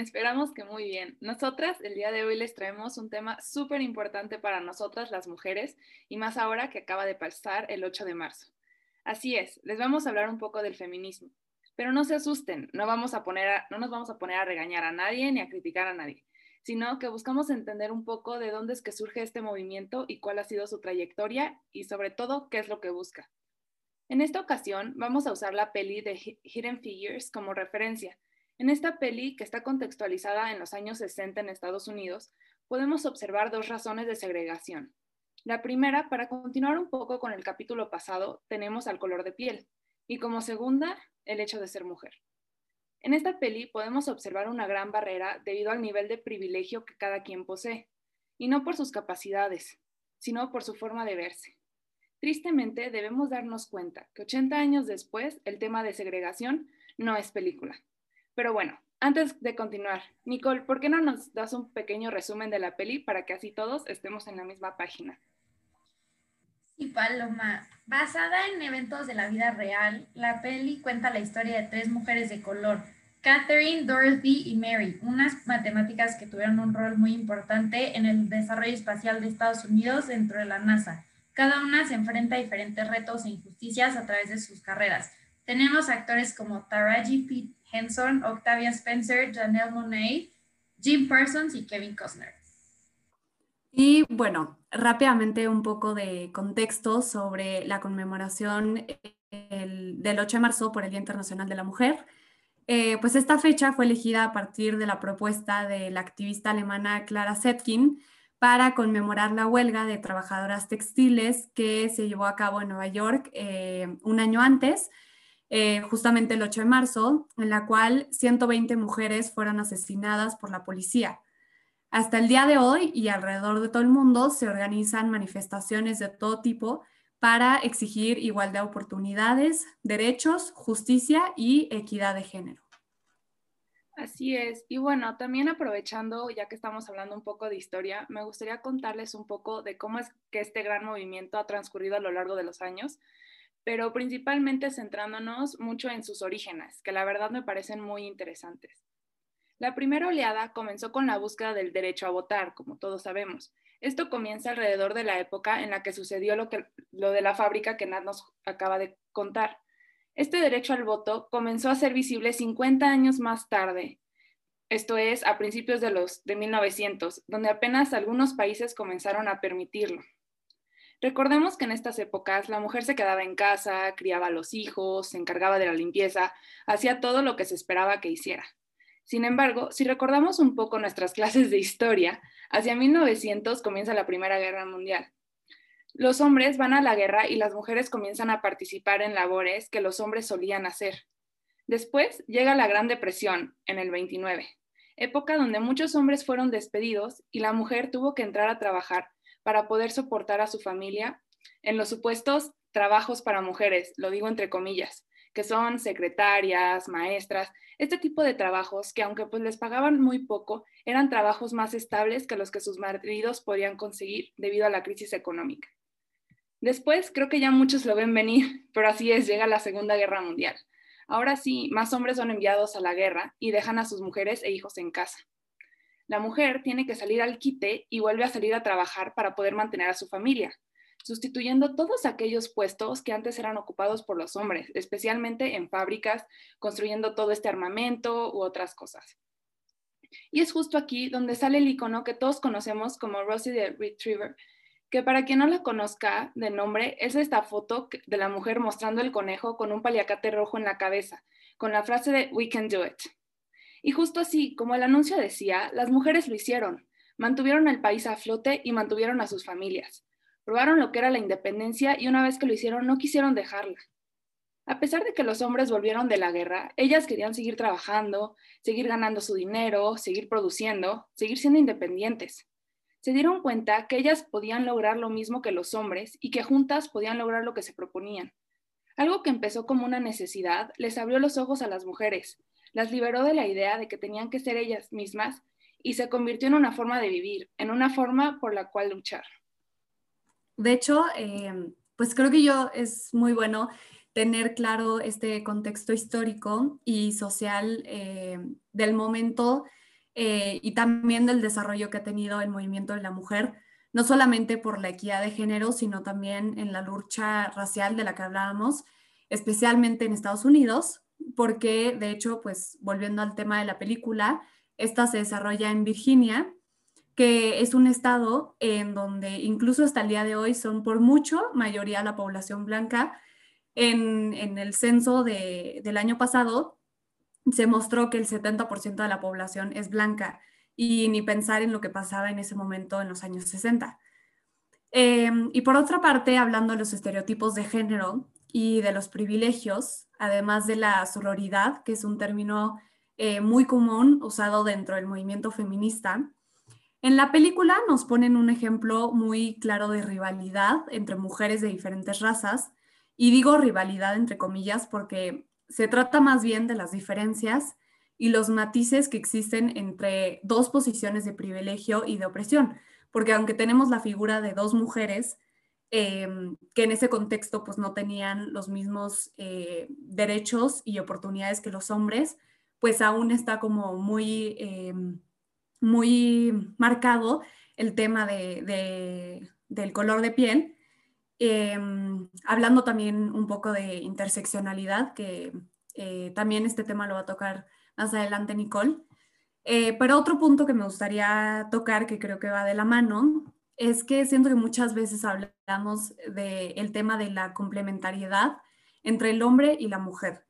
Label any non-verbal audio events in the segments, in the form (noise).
Esperamos que muy bien. Nosotras el día de hoy les traemos un tema súper importante para nosotras las mujeres y más ahora que acaba de pasar el 8 de marzo. Así es, les vamos a hablar un poco del feminismo. Pero no se asusten, no, vamos a poner no nos vamos a poner a regañar a nadie ni a criticar a nadie, sino que buscamos entender un poco de dónde es que surge este movimiento y cuál ha sido su trayectoria y sobre todo qué es lo que busca. En esta ocasión vamos a usar la peli de Hidden Figures como referencia. En esta peli, que está contextualizada en los años 60 en Estados Unidos, podemos observar dos razones de segregación. La primera, para continuar un poco con el capítulo pasado, tenemos al color de piel y como segunda, el hecho de ser mujer. En esta peli podemos observar una gran barrera debido al nivel de privilegio que cada quien posee, y no por sus capacidades, sino por su forma de verse. Tristemente, debemos darnos cuenta que 80 años después, el tema de segregación no es película. Pero bueno, antes de continuar, Nicole, ¿por qué no nos das un pequeño resumen de la peli para que así todos estemos en la misma página? Sí, Paloma. Basada en eventos de la vida real, la peli cuenta la historia de tres mujeres de color, Catherine, Dorothy y Mary, unas matemáticas que tuvieron un rol muy importante en el desarrollo espacial de Estados Unidos dentro de la NASA. Cada una se enfrenta a diferentes retos e injusticias a través de sus carreras. Tenemos actores como Taraji P. Henson, Octavia Spencer, Janelle Monáe, Jim Parsons y Kevin Costner. Y bueno, rápidamente un poco de contexto sobre la conmemoración del 8 de marzo por el Día Internacional de la Mujer. Eh, pues esta fecha fue elegida a partir de la propuesta de la activista alemana Clara Zetkin, para conmemorar la huelga de trabajadoras textiles que se llevó a cabo en Nueva York eh, un año antes, eh, justamente el 8 de marzo, en la cual 120 mujeres fueron asesinadas por la policía. Hasta el día de hoy y alrededor de todo el mundo se organizan manifestaciones de todo tipo para exigir igualdad de oportunidades, derechos, justicia y equidad de género. Así es. Y bueno, también aprovechando, ya que estamos hablando un poco de historia, me gustaría contarles un poco de cómo es que este gran movimiento ha transcurrido a lo largo de los años, pero principalmente centrándonos mucho en sus orígenes, que la verdad me parecen muy interesantes. La primera oleada comenzó con la búsqueda del derecho a votar, como todos sabemos. Esto comienza alrededor de la época en la que sucedió lo, que, lo de la fábrica que Nat nos acaba de contar. Este derecho al voto comenzó a ser visible 50 años más tarde, esto es a principios de los de 1900, donde apenas algunos países comenzaron a permitirlo. Recordemos que en estas épocas la mujer se quedaba en casa, criaba a los hijos, se encargaba de la limpieza, hacía todo lo que se esperaba que hiciera. Sin embargo, si recordamos un poco nuestras (laughs) clases de historia, hacia 1900 comienza la Primera Guerra Mundial. Los hombres van a la guerra y las mujeres comienzan a participar en labores que los hombres solían hacer. Después llega la Gran Depresión, en el 29, época donde muchos hombres fueron despedidos y la mujer tuvo que entrar a trabajar para poder soportar a su familia en los supuestos trabajos para mujeres, lo digo entre comillas, que son secretarias, maestras, este tipo de trabajos que aunque pues les pagaban muy poco, eran trabajos más estables que los que sus maridos podían conseguir debido a la crisis económica. Después creo que ya muchos lo ven venir, (laughs) pero así es, llega la Segunda Guerra Mundial. Ahora sí, más hombres son enviados a la guerra y dejan a sus mujeres e hijos en casa. La mujer tiene que salir al quite y vuelve a salir a trabajar para poder mantener a su familia, sustituyendo todos aquellos puestos que antes eran ocupados por los hombres, especialmente en fábricas, construyendo todo este armamento u otras cosas. Y es justo aquí donde sale el icono que todos conocemos como Rosie the Retriever, que para quien no la conozca de nombre, es esta foto de la mujer mostrando el conejo con un paliacate rojo en la cabeza, con la frase de We can do it. Y justo así, como el anuncio decía, las mujeres lo hicieron, mantuvieron el país a flote y mantuvieron a sus familias. Probaron lo que era la independencia y una vez que lo hicieron no quisieron dejarla. A pesar de que los hombres volvieron de la guerra, ellas querían seguir trabajando, seguir ganando su dinero, seguir produciendo, seguir siendo independientes se dieron cuenta que ellas podían lograr lo mismo que los hombres y que juntas podían lograr lo que se proponían. Algo que empezó como una necesidad les abrió los ojos a las mujeres, las liberó de la idea de que tenían que ser ellas mismas y se convirtió en una forma de vivir, en una forma por la cual luchar. De hecho, em, pues creo que yo es muy bueno tener claro este contexto histórico y social em, del momento eh, y también del desarrollo que ha tenido el movimiento de la mujer, no solamente por la equidad de género, sino también en la lucha racial de la que hablábamos, especialmente en Estados Unidos, porque de hecho, pues volviendo al tema de la película, esta se desarrolla en Virginia, que es un estado en donde incluso hasta el día de hoy son por mucho mayoría la población blanca. En, el censo del año pasado se mostró que el 70% de la población es blanca y ni pensar en lo que pasaba en ese momento en los años 60. Em, y por otra parte, hablando de los estereotipos de género y de los privilegios, además de la sororidad, que es un término eh, muy común usado dentro del movimiento feminista, en la película nos ponen un ejemplo muy claro de rivalidad entre mujeres de diferentes razas, y digo rivalidad entre comillas porque se trata más bien de las diferencias y los matices que existen entre dos posiciones de privilegio y de opresión, porque aunque tenemos la figura de dos mujeres em, que en ese contexto pues no tenían los mismos eh, derechos y oportunidades que los hombres, pues aún está como muy em, muy marcado el tema de, del color de piel, em, hablando también un poco de interseccionalidad, que eh, también este tema lo va a tocar más adelante Nicole. Eh, pero otro punto que me gustaría tocar, que creo que va de la mano, es que siento que muchas veces hablamos del tema de la complementariedad entre el hombre y la mujer,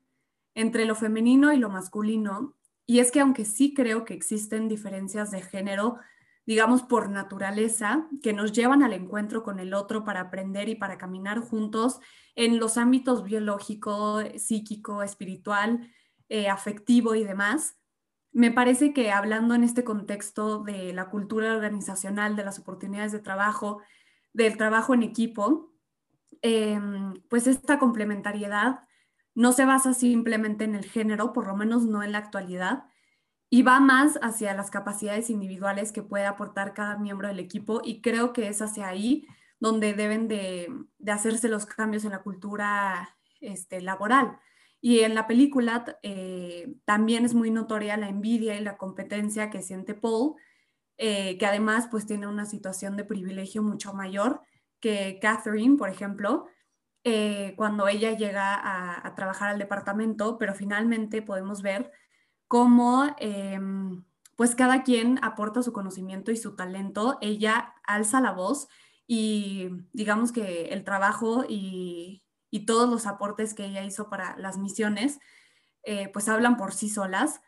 entre lo femenino y lo masculino, y es que aunque sí creo que existen diferencias de género, digamos por naturaleza, que nos llevan al encuentro con el otro para aprender y para caminar juntos en los ámbitos biológico, psíquico, espiritual, eh, afectivo y demás, me parece que hablando en este contexto de la cultura organizacional, de las oportunidades de trabajo, del trabajo en equipo, em, pues esta complementariedad no se basa simplemente en el género, por lo menos no en la actualidad, y va más hacia las capacidades individuales que puede aportar cada miembro del equipo y creo que es hacia ahí donde deben de, hacerse los cambios en la cultura este, laboral. Y en la película eh, también es muy notoria la envidia y la competencia que siente Paul, eh, que además pues tiene una situación de privilegio mucho mayor que Catherine, por ejemplo, eh, cuando ella llega a, trabajar al departamento, pero finalmente podemos ver cómo em, pues cada quien aporta su conocimiento y su talento, ella alza la voz y digamos que el trabajo y, todos los aportes que ella hizo para las misiones, eh, pues hablan por sí solas.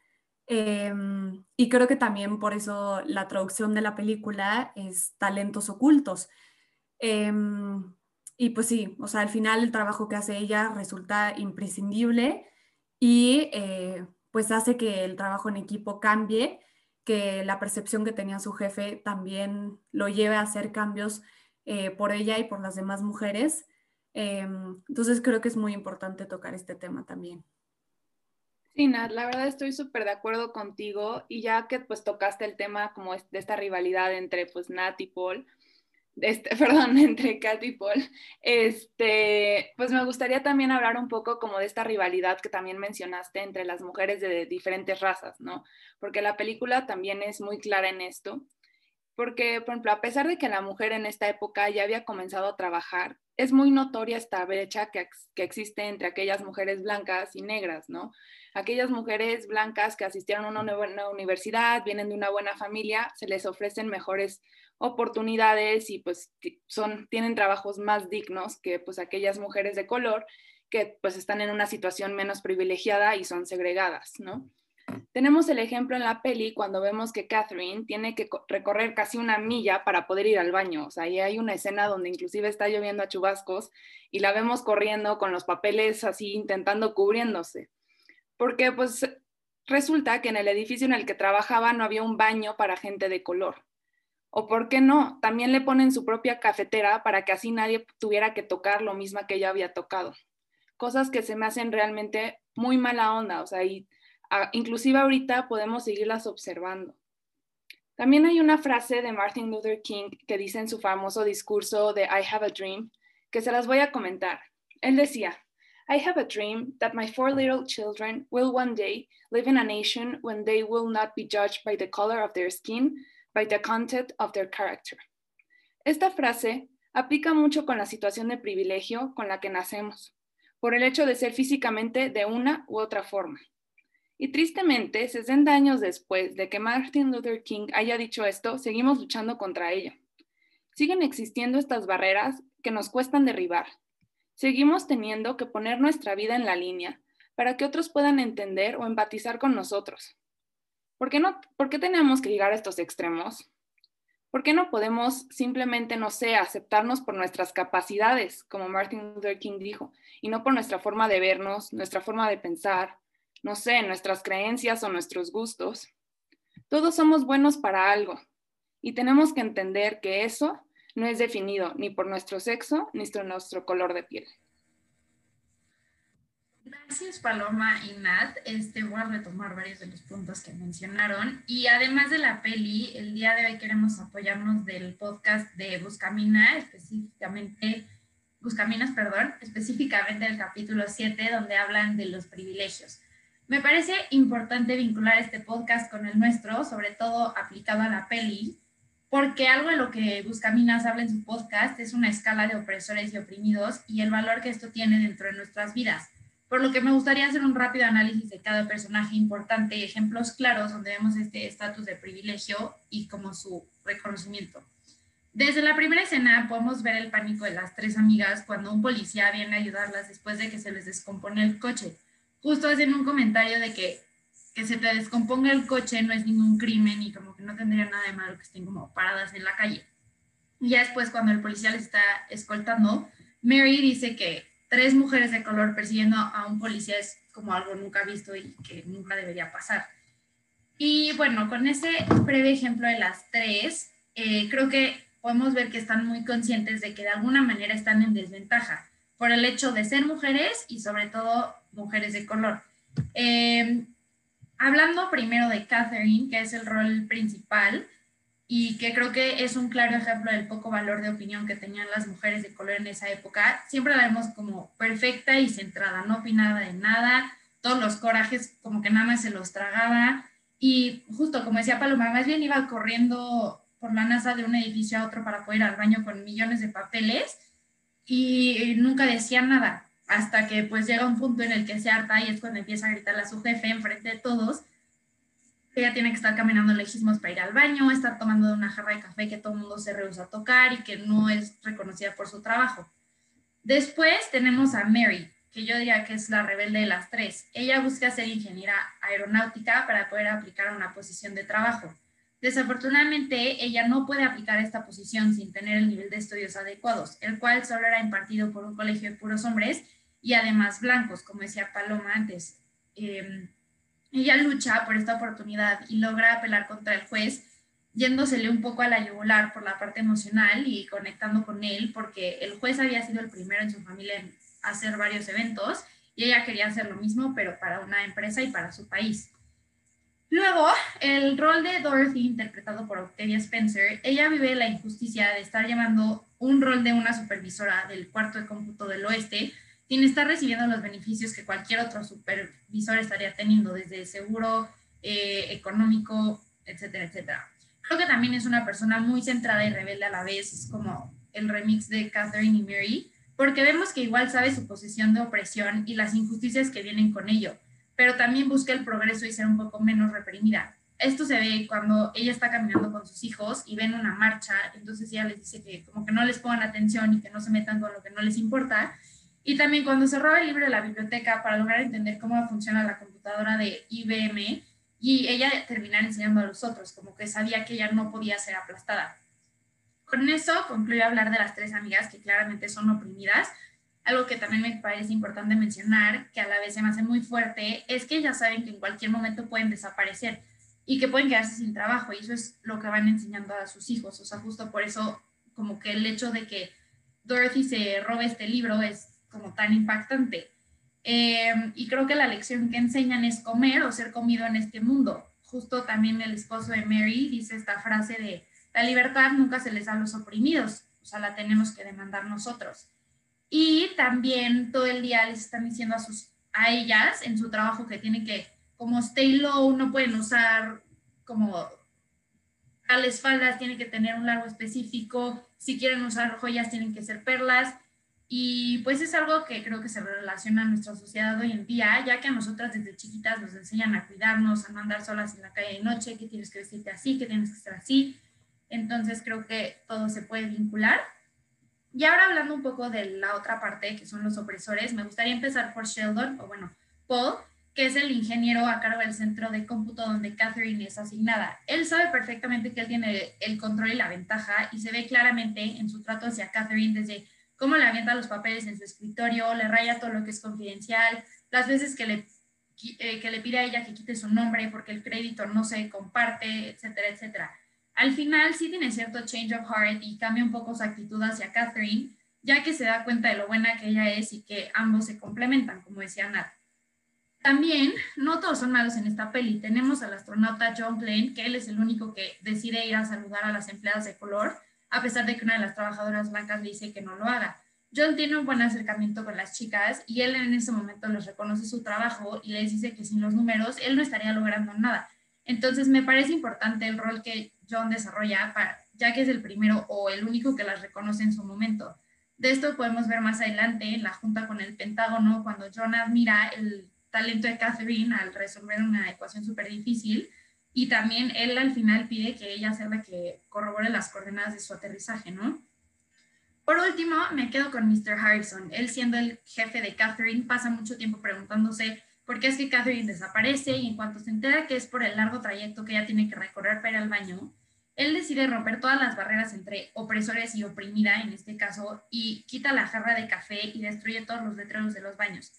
Em, y creo que también por eso la traducción de la película es talentos ocultos. Em, y pues sí, o sea, al final el trabajo que hace ella resulta imprescindible y eh, pues hace que el trabajo en equipo cambie, que la percepción que tenía su jefe también lo lleve a hacer cambios eh, por ella y por las demás mujeres. Em, entonces creo que es muy importante tocar este tema también. Sí, Nat, la verdad estoy súper de acuerdo contigo y ya que pues tocaste el tema como de esta rivalidad entre pues Nat y Paul, este, (laughs) perdón, entre Kat y Paul, este, pues me gustaría también hablar un poco como de esta rivalidad que también mencionaste entre las mujeres de diferentes razas, ¿no? Porque la película también es muy clara en esto, porque, por ejemplo, a pesar de que la mujer en esta época ya había comenzado a trabajar, es muy notoria esta brecha que, que existe entre aquellas mujeres blancas y negras, ¿no? Aquellas mujeres blancas que asistieron a una buena universidad, vienen de una buena familia, se les ofrecen mejores oportunidades y pues son, tienen trabajos más dignos que pues aquellas mujeres de color que pues están en una situación menos privilegiada y son segregadas, ¿no? Tenemos el ejemplo en la peli cuando vemos que Catherine tiene que recorrer casi una milla para poder ir al baño. O sea, ahí hay una escena donde inclusive está lloviendo a chubascos y la vemos corriendo con los papeles así intentando cubriéndose. Porque pues resulta que en el edificio en el que trabajaba no había un baño para gente de color. O por qué no, también le ponen su propia cafetera para que así nadie tuviera que tocar lo mismo que ella había tocado. Cosas que se me hacen realmente muy mala onda, o sea, y, inclusive ahorita podemos seguirlas observando. También hay una frase de Martin Luther King que dice en su famoso discurso de I Have a Dream, que se las voy a comentar. Él decía, I have a dream that my four little children will one day live in a nation when they will not be judged by the color of their skin, by the content of their character. Esta frase aplica mucho con la situación de privilegio con la que nacemos, por el hecho de ser físicamente de una u otra forma. Y tristemente, 60 años después de que Martin Luther King haya dicho esto, seguimos luchando contra ello. Siguen existiendo estas barreras que nos cuestan derribar. Seguimos teniendo que poner nuestra vida en la línea para que otros puedan entender o empatizar con nosotros. ¿Por qué, no, ¿Por qué tenemos que llegar a estos extremos? ¿Por qué no podemos simplemente, no sé, aceptarnos por nuestras capacidades, como Martin Luther King dijo, y no por nuestra forma de vernos, nuestra forma de pensar, no sé, nuestras creencias o nuestros gustos? Todos somos buenos para algo y tenemos que entender que eso no es definido ni por nuestro sexo ni por nuestro color de piel. Gracias Paloma y Nat. Este, voy a retomar varios de los puntos que mencionaron. Y además de la peli, el día de hoy queremos apoyarnos del podcast de Buscamina, específicamente, Buscaminas, perdón, específicamente el capítulo 7, donde hablan de los privilegios. Me parece importante vincular este podcast con el nuestro, sobre todo aplicado a la peli, porque algo de lo que Buscaminas habla en su podcast es una escala de opresores y oprimidos y el valor que esto tiene dentro de nuestras vidas por lo que me gustaría hacer un rápido análisis de cada personaje importante y ejemplos claros donde vemos este estatus de privilegio y como su reconocimiento. Desde la primera escena podemos ver el pánico de las tres amigas cuando un policía viene a ayudarlas después de que se les descompone el coche. Justo hacen un comentario de que que se te descomponga el coche no es ningún crimen y como que no tendría nada de malo que estén como paradas en la calle. Y ya después cuando el policía les está escoltando, Mary dice que tres mujeres de color persiguiendo a un policía es como algo nunca visto y que nunca debería pasar. Y bueno, con ese breve ejemplo de las tres, eh, creo que podemos ver que están muy conscientes de que de alguna manera están en desventaja por el hecho de ser mujeres y sobre todo mujeres de color. Eh, hablando primero de Catherine, que es el rol principal, y que creo que es un claro ejemplo del poco valor de opinión que tenían las mujeres de color en esa época. Siempre la vemos como perfecta y centrada, no opinaba de nada, todos los corajes como que nada se los tragaba y justo como decía Paloma, más bien iba corriendo por la NASA de un edificio a otro para poder ir al baño con millones de papeles y nunca decía nada hasta que pues llega un punto en el que se harta y es cuando empieza a gritarle a su jefe enfrente de todos ella tiene que estar caminando lejísimos para ir al baño, estar tomando una jarra de café que todo el mundo se rehúsa a tocar y que no es reconocida por su trabajo. Después tenemos a Mary, que yo diría que es la rebelde de las tres. Ella busca ser ingeniera aeronáutica para poder aplicar a una posición de trabajo. Desafortunadamente, ella no puede aplicar esta posición sin tener el nivel de estudios adecuados, el cual solo era impartido por un colegio de puros hombres y además blancos, como decía Paloma antes. Em, ella lucha por esta oportunidad y logra apelar contra el juez, yéndosele un poco a la yugular por la parte emocional y conectando con él, porque el juez había sido el primero en su familia en hacer varios eventos y ella quería hacer lo mismo, pero para una empresa y para su país. Luego, el rol de Dorothy, interpretado por Octavia Spencer, ella vive la injusticia de estar llevando un rol de una supervisora del cuarto de cómputo del oeste quien está recibiendo los beneficios que cualquier otro supervisor estaría teniendo, desde seguro, eh, económico, etcétera, etcétera. Creo que también es una persona muy centrada y rebelde a la vez, es como el remix de Catherine y Mary, porque vemos que igual sabe su posición de opresión y las injusticias que vienen con ello, pero también busca el progreso y ser un poco menos reprimida. Esto se ve cuando ella está caminando con sus hijos y ven una marcha, entonces ella les dice que como que no les pongan atención y que no se metan con lo que no les importa, y también cuando se roba el libro de la biblioteca para lograr entender cómo funciona la computadora de IBM y ella terminar enseñando a los otros, como que sabía que ella no podía ser aplastada. Con eso concluyo hablar de las tres amigas que claramente son oprimidas. Algo que también me parece importante mencionar, que a la vez se me hace muy fuerte, es que ellas saben que en cualquier momento pueden desaparecer y que pueden quedarse sin trabajo y eso es lo que van enseñando a sus hijos. O sea, justo por eso como que el hecho de que Dorothy se robe este libro es como tan impactante. Em, y creo que la lección que enseñan es comer o ser comido en este mundo. Justo también el esposo de Mary dice esta frase de, la libertad nunca se les da a los oprimidos, o sea, la tenemos que demandar nosotros. Y también todo el día les están diciendo a, sus, a ellas en su trabajo que tienen que, como stay low, no pueden usar como tales faldas, tienen que tener un largo específico, si quieren usar joyas tienen que ser perlas. Y pues es algo que creo que se relaciona a nuestra sociedad hoy en día, ya que a nosotras desde chiquitas nos enseñan a cuidarnos, a no andar solas en la calle de noche, que tienes que vestirte así, que tienes que estar así. Entonces creo que todo se puede vincular. Y ahora hablando un poco de la otra parte, que son los opresores, me gustaría empezar por Sheldon, o bueno, Paul, que es el ingeniero a cargo del centro de cómputo donde Catherine es asignada. Él sabe perfectamente que él tiene el control y la ventaja y se ve claramente en su trato hacia Catherine desde cómo le avienta los papeles en su escritorio, le raya todo lo que es confidencial, las veces que le, eh, que le pide a ella que quite su nombre porque el crédito no se comparte, etcétera, etcétera. Al final sí tiene cierto change of heart y cambia un poco su actitud hacia Catherine, ya que se da cuenta de lo buena que ella es y que ambos se complementan, como decía Nat. También, no todos son malos en esta peli. Tenemos al astronauta John Glenn, que él es el único que decide ir a saludar a las empleadas de color, a pesar de que una de las trabajadoras blancas le dice que no lo haga. John tiene un buen acercamiento con las chicas y él en ese momento les reconoce su trabajo y les dice que sin los números él no estaría logrando nada. Entonces me parece importante el rol que John desarrolla, ya que es el primero o el único que las reconoce en su momento. De esto podemos ver más adelante en la junta con el Pentágono, cuando John admira el talento de Catherine al resolver una ecuación súper difícil y también él al final pide que ella sea la que corrobore las coordenadas de su aterrizaje, ¿no? Por último, me quedo con Mr. Harrison. Él siendo el jefe de Catherine pasa mucho tiempo preguntándose por qué es que Catherine desaparece y en cuanto se entera que es por el largo trayecto que ella tiene que recorrer para ir al baño, él decide romper todas las barreras entre opresores y oprimida, en este caso, y quita la jarra de café y destruye todos los letreros de los baños.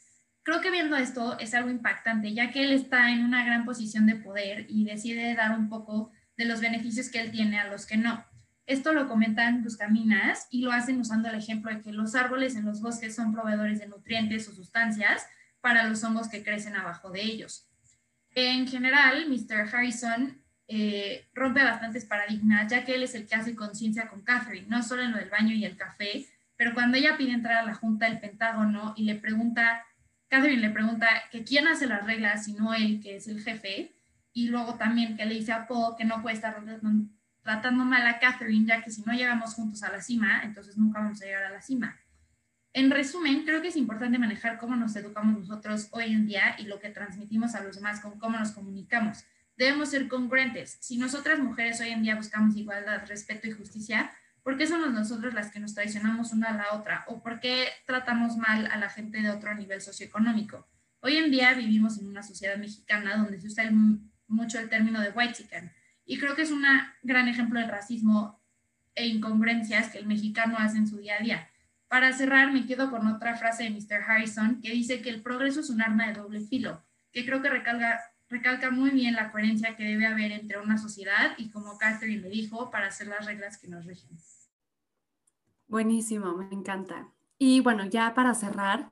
Creo que viendo esto es algo impactante, ya que él está en una gran posición de poder y decide dar un poco de los beneficios que él tiene a los que no. Esto lo comentan Buscaminas y lo hacen usando el ejemplo de que los árboles en los bosques son proveedores de nutrientes o sustancias para los hongos que crecen abajo de ellos. En general, Mr. Harrison eh, rompe bastantes paradigmas, ya que él es el que hace conciencia con Catherine, no solo en lo del baño y el café, pero cuando ella pide entrar a la Junta del Pentágono y le pregunta Catherine le pregunta que quién hace las reglas, sino él, que es el jefe, y luego también que le dice a Paul que no puede estar tratando mal a Catherine, ya que si no llegamos juntos a la cima, entonces nunca vamos a llegar a la cima. En resumen, creo que es importante manejar cómo nos educamos nosotros hoy en día y lo que transmitimos a los demás con cómo nos comunicamos. Debemos ser congruentes. Si nosotras mujeres hoy en día buscamos igualdad, respeto y justicia, ¿Por qué somos nosotros las que nos traicionamos una a la otra? ¿O por qué tratamos mal a la gente de otro nivel socioeconómico? Hoy en día vivimos en una sociedad mexicana donde se usa mucho el término de white chicken y creo que es un gran ejemplo de racismo e incongruencias que el mexicano hace en su día a día. Para cerrar, me quedo con otra frase de Mr. Harrison que dice que el progreso es un arma de doble filo, que creo que recalca, recalca muy bien la coherencia que debe haber entre una sociedad y, como Catherine le dijo, para hacer las reglas que nos rigen. Buenísimo, me encanta. Y bueno, ya para cerrar,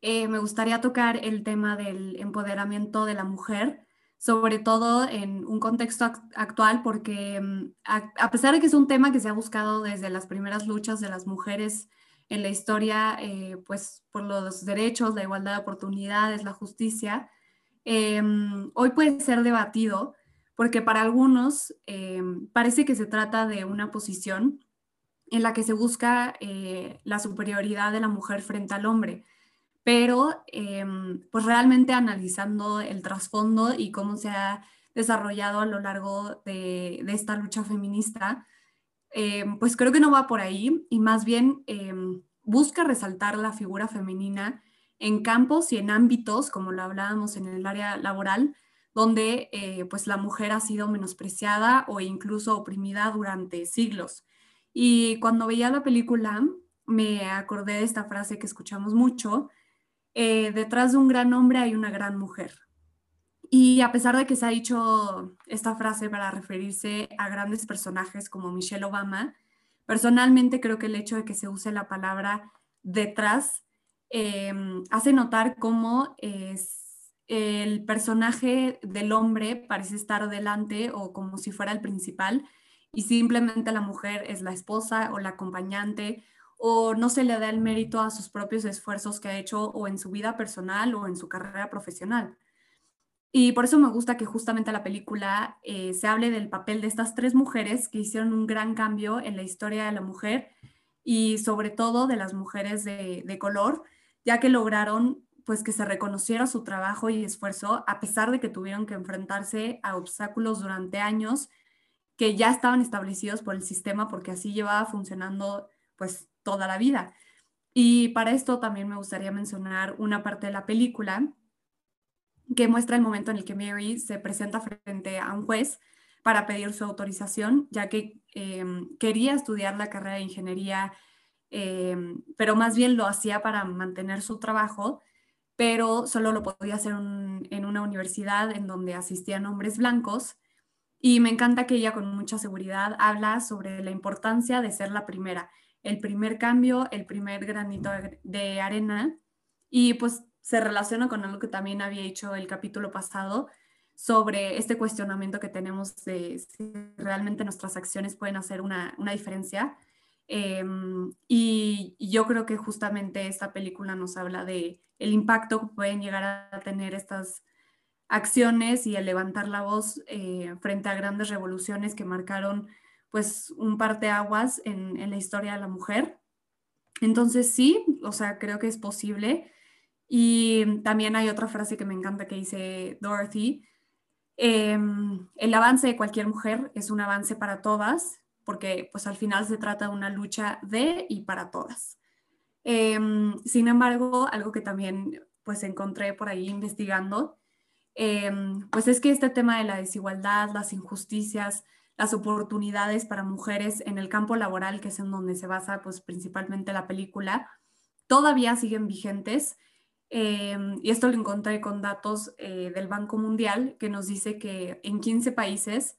eh, me gustaría tocar el tema del empoderamiento de la mujer, sobre todo en un contexto actual, porque mm, a, pesar de que es un tema que se ha buscado desde las primeras luchas de las mujeres en la historia, eh, pues por los derechos, la igualdad de oportunidades, la justicia, eh, mm, hoy puede ser debatido porque para algunos parece que se trata de una posición en la que se busca eh, la superioridad de la mujer frente al hombre, pero em, pues realmente analizando el trasfondo y cómo se ha desarrollado a lo largo de, esta lucha feminista, em, pues creo que no va por ahí y más bien em, busca resaltar la figura femenina en campos y en ámbitos, como lo hablábamos en el área laboral, donde eh, pues la mujer ha sido menospreciada o incluso oprimida durante siglos. Y cuando veía la película, me acordé de esta frase que escuchamos mucho, eh, detrás de un gran hombre hay una gran mujer. Y a pesar de que se ha dicho esta frase para referirse a grandes personajes como Michelle Obama, personalmente creo que el hecho de que se use la palabra detrás em, hace notar cómo es el personaje del hombre parece estar delante o como si fuera el principal, y simplemente la mujer es la esposa o la acompañante o no se le da el mérito a sus propios esfuerzos que ha hecho o en su vida personal o en su carrera profesional. Y por eso me gusta que justamente la película eh, se hable del papel de estas tres mujeres que hicieron un gran cambio en la historia de la mujer y sobre todo de las mujeres de, de color, ya que lograron pues que se reconociera su trabajo y esfuerzo a pesar de que tuvieron que enfrentarse a obstáculos durante años que ya estaban establecidos por el sistema porque así llevaba funcionando pues toda la vida. Y para esto también me gustaría mencionar una parte de la película que muestra el momento en el que Mary se presenta frente a un juez para pedir su autorización, ya que em, quería estudiar la carrera de ingeniería, em, pero más bien lo hacía para mantener su trabajo, pero solo lo podía hacer en una universidad en donde asistían hombres blancos. Y me encanta que ella con mucha seguridad habla sobre la importancia de ser la primera, el primer cambio, el primer granito de arena. Y pues se relaciona con algo que también había hecho el capítulo pasado sobre este cuestionamiento que tenemos de si realmente nuestras acciones pueden hacer una, diferencia. Em, y, yo creo que justamente esta película nos habla de el impacto que pueden llegar a tener estas acciones y el levantar la voz eh, frente a grandes revoluciones que marcaron pues un parteaguas en, en la historia de la mujer. Entonces sí, o sea, creo que es posible y también hay otra frase que me encanta que dice Dorothy, em, el avance de cualquier mujer es un avance para todas, porque pues al final se trata de una lucha de y para todas. Em, sin embargo, algo que también pues encontré por ahí investigando, em, pues es que este tema de la desigualdad, las injusticias, las oportunidades para mujeres en el campo laboral, que es en donde se basa pues principalmente la película, todavía siguen vigentes Em, y esto lo encontré con datos eh, del Banco Mundial que nos dice que en 15 países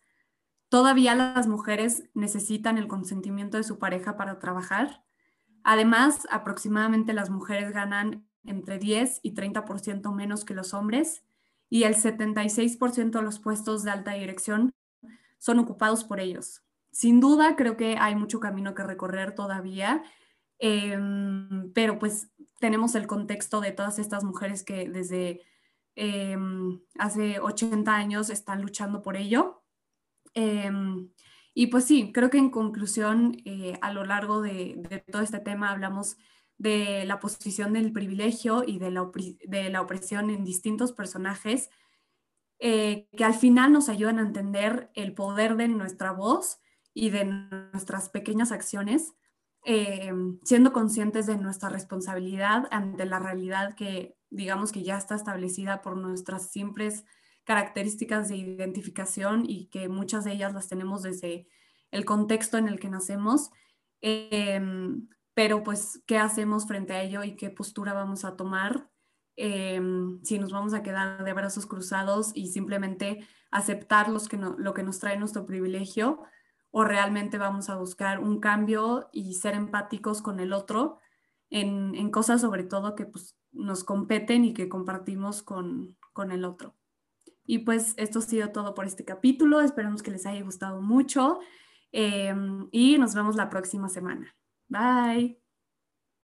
todavía las mujeres necesitan el consentimiento de su pareja para trabajar. Además, aproximadamente las mujeres ganan entre 10 y 30% menos que los hombres y el 76% de los puestos de alta dirección son ocupados por ellos. Sin duda, creo que hay mucho camino que recorrer todavía, em, pero pues tenemos el contexto de todas estas mujeres que desde em, hace 80 años están luchando por ello. Em, y pues sí, creo que en conclusión, eh, a lo largo de, todo este tema hablamos de la posición del privilegio y de la, de la opresión en distintos personajes eh, que al final nos ayudan a entender el poder de nuestra voz y de nuestras pequeñas acciones eh, siendo conscientes de nuestra responsabilidad ante la realidad que digamos que ya está establecida por nuestras simples características de identificación y que muchas de ellas las tenemos desde el contexto en el que nacemos. Em, pero pues, ¿qué hacemos frente a ello y qué postura vamos a tomar? Em, si nos vamos a quedar de brazos cruzados y simplemente aceptar los que lo que nos trae nuestro privilegio o realmente vamos a buscar un cambio y ser empáticos con el otro en, cosas sobre todo que pues, nos competen y que compartimos con, el otro. Y pues esto ha sido todo por este capítulo. Esperamos que les haya gustado mucho em, y nos vemos la próxima semana. Bye.